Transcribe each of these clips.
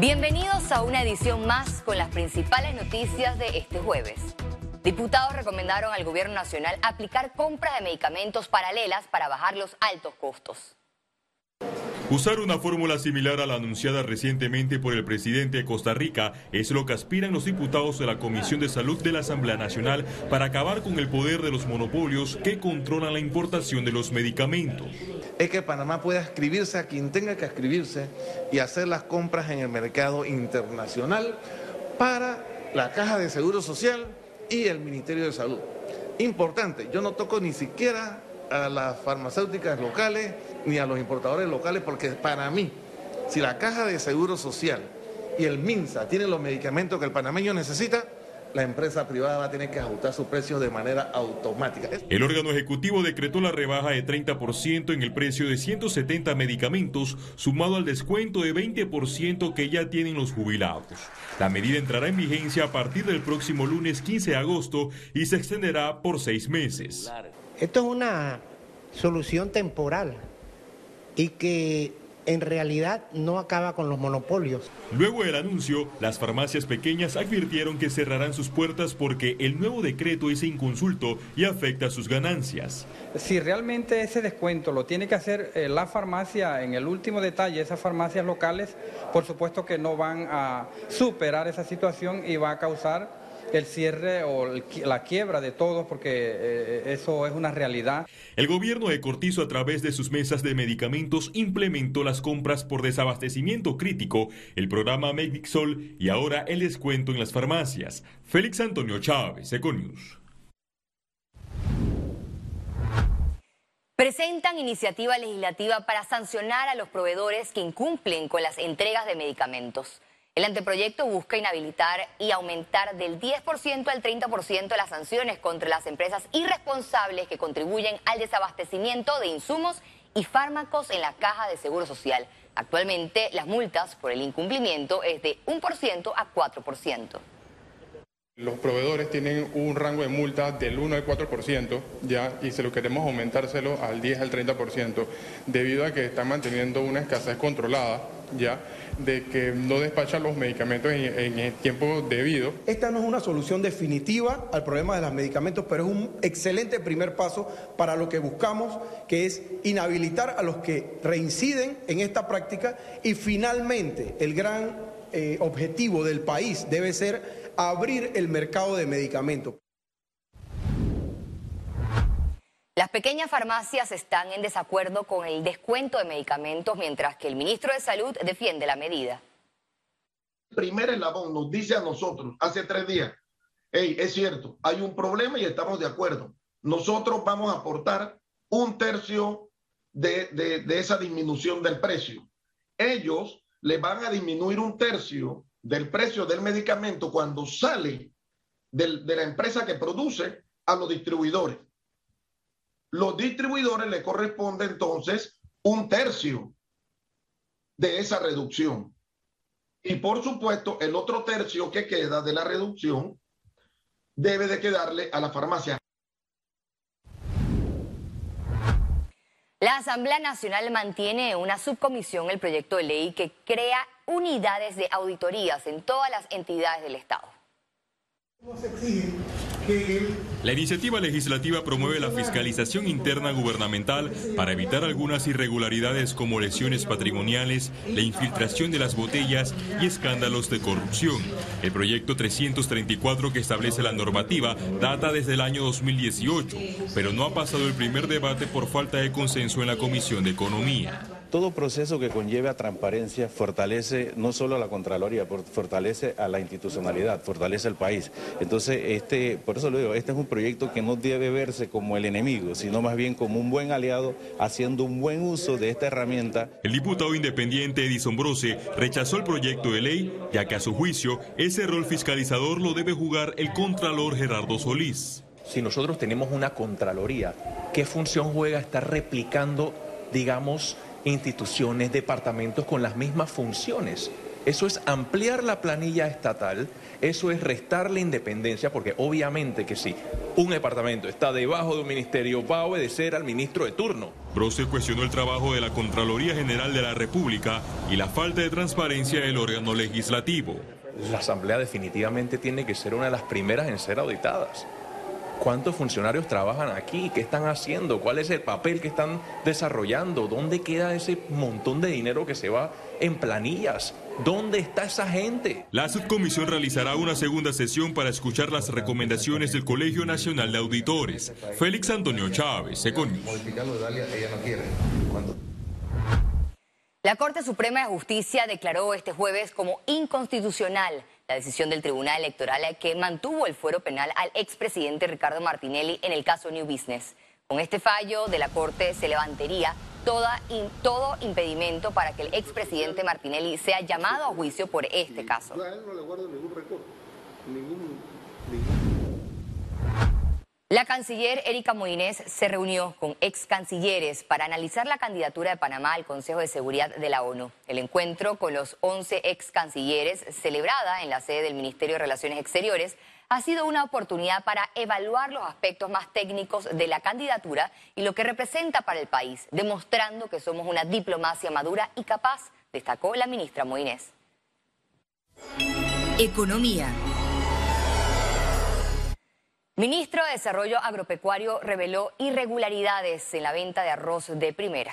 Bienvenidos a una edición más con las principales noticias de este jueves. Diputados recomendaron al Gobierno Nacional aplicar compras de medicamentos paralelas para bajar los altos costos. Usar una fórmula similar a la anunciada recientemente por el presidente de Costa Rica es lo que aspiran los diputados de la Comisión de Salud de la Asamblea Nacional para acabar con el poder de los monopolios que controlan la importación de los medicamentos. Es que Panamá pueda escribirse a quien tenga que escribirse y hacer las compras en el mercado internacional para la Caja de Seguro Social y el Ministerio de Salud. Importante, yo no toco ni siquiera a las farmacéuticas locales ni a los importadores locales, porque para mí, si la Caja de Seguro Social y el MINSA tienen los medicamentos que el panameño necesita, la empresa privada va a tener que ajustar sus precios de manera automática. El órgano ejecutivo decretó la rebaja de 30% en el precio de 170 medicamentos, sumado al descuento de 20% que ya tienen los jubilados. La medida entrará en vigencia a partir del próximo lunes 15 de agosto y se extenderá por seis meses. Esto es una solución temporal y que en realidad no acaba con los monopolios. Luego del anuncio, las farmacias pequeñas advirtieron que cerrarán sus puertas porque el nuevo decreto es inconsulto y afecta sus ganancias. Si realmente ese descuento lo tiene que hacer eh, la farmacia en el último detalle, esas farmacias locales, por supuesto que no van a superar esa situación y va a causar el cierre o la quiebra de todos, porque eh, eso es una realidad. El gobierno de Cortizo, a través de sus mesas de medicamentos, implementó las compras por desabastecimiento crítico, el programa Medixol y ahora el descuento en las farmacias. Félix Antonio Chávez, Econius. Presentan iniciativa legislativa para sancionar a los proveedores que incumplen con las entregas de medicamentos. El anteproyecto busca inhabilitar y aumentar del 10% al 30% las sanciones contra las empresas irresponsables que contribuyen al desabastecimiento de insumos y fármacos en la caja de Seguro Social. Actualmente las multas por el incumplimiento es de 1% a 4%. Los proveedores tienen un rango de multa del 1 al 4%, ya, y se lo queremos aumentárselo al 10 al 30%, debido a que están manteniendo una escasez controlada, ya, de que no despachan los medicamentos en, el tiempo debido. Esta no es una solución definitiva al problema de los medicamentos, pero es un excelente primer paso para lo que buscamos, que es inhabilitar a los que reinciden en esta práctica y finalmente el gran eh, objetivo del país debe ser abrir el mercado de medicamentos. Las pequeñas farmacias están en desacuerdo con el descuento de medicamentos, mientras que el ministro de Salud defiende la medida. Primer eslabón nos dice a nosotros hace tres días, hey, es cierto, hay un problema y estamos de acuerdo. Nosotros vamos a aportar un tercio de, esa disminución del precio. Ellos le van a disminuir un tercio del precio del medicamento cuando sale de la empresa que produce a los distribuidores los distribuidores le corresponde entonces un tercio de esa reducción. Y por supuesto, el otro tercio que queda de la reducción debe de quedarle a la farmacia. La Asamblea Nacional mantiene una subcomisión el proyecto de ley que crea unidades de auditorías en todas las entidades del Estado. La iniciativa legislativa promueve la fiscalización interna gubernamental para evitar algunas irregularidades como lesiones patrimoniales, la infiltración de las botellas y escándalos de corrupción. El proyecto 334 que establece la normativa data desde el año 2018, pero no ha pasado el primer debate por falta de consenso en la Comisión de Economía. Todo proceso que conlleve a transparencia fortalece no solo a la Contraloría, fortalece a la institucionalidad, fortalece al país. Entonces, este, por eso lo digo, este es un proyecto que no debe verse como el enemigo, sino más bien como un buen aliado haciendo un buen uso de esta herramienta. El diputado independiente Edison Brose rechazó el proyecto de ley, ya que a su juicio ese rol fiscalizador lo debe jugar el Contralor Gerardo Solís. Si nosotros tenemos una Contraloría, ¿qué función juega estar replicando, digamos, instituciones, departamentos con las mismas funciones. Eso es ampliar la planilla estatal, eso es restarle independencia, porque obviamente que si un departamento está debajo de un ministerio, va a obedecer al ministro de turno. Brose cuestionó el trabajo de la Contraloría General de la República y la falta de transparencia del órgano legislativo. La Asamblea definitivamente tiene que ser una de las primeras en ser auditadas. ¿Cuántos funcionarios trabajan aquí? ¿Qué están haciendo? ¿Cuál es el papel que están desarrollando? ¿Dónde queda ese montón de dinero que se va en planillas? ¿Dónde está esa gente? La subcomisión realizará una segunda sesión para escuchar las recomendaciones del Colegio Nacional de Auditores. Félix Antonio Chávez, Econius. La Corte Suprema de Justicia declaró este jueves como inconstitucional la decisión del Tribunal Electoral que mantuvo el fuero penal al expresidente Ricardo Martinelli en el caso New Business. Con este fallo de la Corte se levantaría todo impedimento para que el expresidente Martinelli sea llamado a juicio por este caso. La canciller Erika Moines se reunió con ex cancilleres para analizar la candidatura de Panamá al Consejo de Seguridad de la ONU. El encuentro con los 11 ex cancilleres, celebrada en la sede del Ministerio de Relaciones Exteriores, ha sido una oportunidad para evaluar los aspectos más técnicos de la candidatura y lo que representa para el país, demostrando que somos una diplomacia madura y capaz, destacó la ministra Moines. Economía. Ministro de Desarrollo Agropecuario reveló irregularidades en la venta de arroz de primera.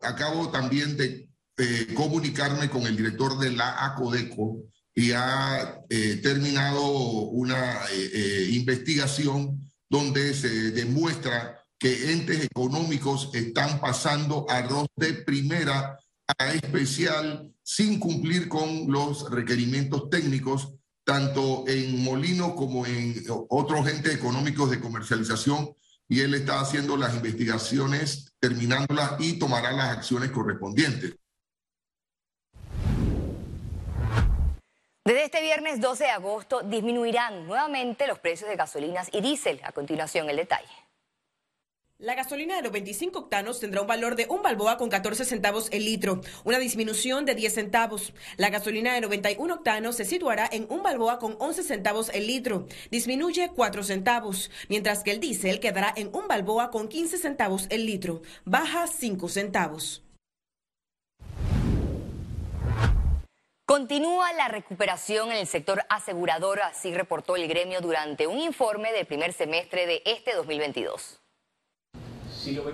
Acabo también de eh, comunicarme con el director de la ACODECO y ha eh, terminado una eh, investigación donde se demuestra que entes económicos están pasando arroz de primera a especial sin cumplir con los requerimientos técnicos tanto en Molino como en otros entes económicos de comercialización y él está haciendo las investigaciones, terminándolas y tomará las acciones correspondientes. Desde este viernes 12 de agosto disminuirán nuevamente los precios de gasolinas y diésel. A continuación el detalle. La gasolina de los 25 octanos tendrá un valor de un balboa con 14 centavos el litro, una disminución de 10 centavos. La gasolina de 91 octanos se situará en un balboa con 11 centavos el litro, disminuye 4 centavos, mientras que el diésel quedará en un balboa con 15 centavos el litro, baja 5 centavos. Continúa la recuperación en el sector asegurador, así reportó el gremio durante un informe del primer semestre de este 2022.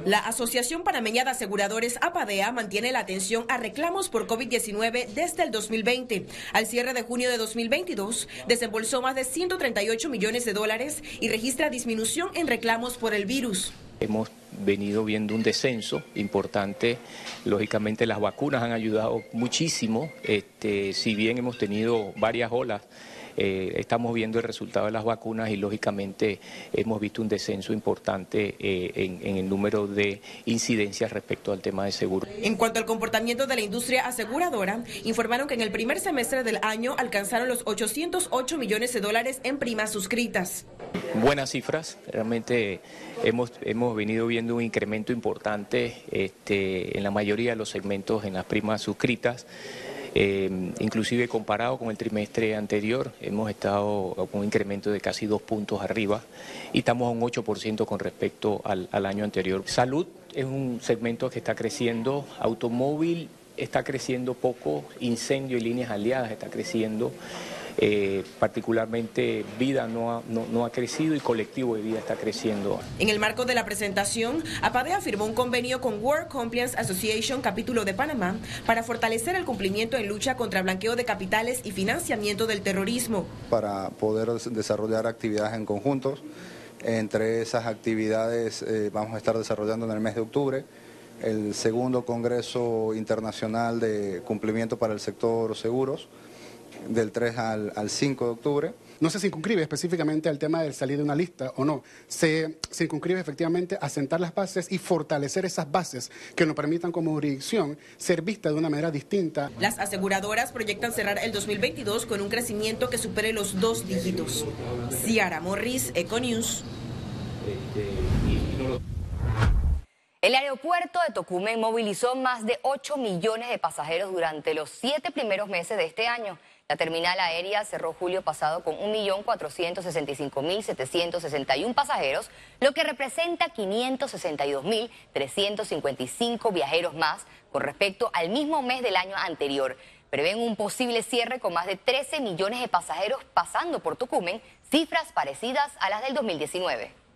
La Asociación Panameña de Aseguradores APADEA mantiene la atención a reclamos por COVID-19 desde el 2020. Al cierre de junio de 2022, desembolsó más de 138 millones de dólares y registra disminución en reclamos por el virus. Hemos venido viendo un descenso importante. Lógicamente las vacunas han ayudado muchísimo, este, si bien hemos tenido varias olas eh, estamos viendo el resultado de las vacunas y lógicamente hemos visto un descenso importante eh, en, el número de incidencias respecto al tema de seguro. En cuanto al comportamiento de la industria aseguradora, informaron que en el primer semestre del año alcanzaron los 808 millones de dólares en primas suscritas. Buenas cifras, realmente hemos, hemos venido viendo un incremento importante este, en la mayoría de los segmentos en las primas suscritas. Eh, inclusive comparado con el trimestre anterior, hemos estado con un incremento de casi dos puntos arriba y estamos a un 8% con respecto al, al año anterior. Salud es un segmento que está creciendo, automóvil está creciendo poco, incendio y líneas aliadas está creciendo. Eh, particularmente vida no ha, no, ha crecido y colectivo de vida está creciendo. En el marco de la presentación, APADEA firmó un convenio con World Compliance Association, capítulo de Panamá, para fortalecer el cumplimiento en lucha contra blanqueo de capitales y financiamiento del terrorismo. Para poder desarrollar actividades en conjuntos, entre esas actividades eh, vamos a estar desarrollando en el mes de octubre el segundo Congreso Internacional de Cumplimiento para el Sector Seguros, del 3 al, 5 de octubre. No se circunscribe específicamente al tema de salir de una lista o no. Se circunscribe efectivamente a sentar las bases y fortalecer esas bases que nos permitan como jurisdicción ser vista de una manera distinta. Las aseguradoras proyectan cerrar el 2022 con un crecimiento que supere los dos dígitos. Ciara Morris, Econews. El aeropuerto de Tocumen movilizó más de 8 millones de pasajeros durante los siete primeros meses de este año. La terminal aérea cerró julio pasado con 1.465.761 pasajeros, lo que representa 562.355 viajeros más con respecto al mismo mes del año anterior. Prevén un posible cierre con más de 13 millones de pasajeros pasando por Tocumen, cifras parecidas a las del 2019.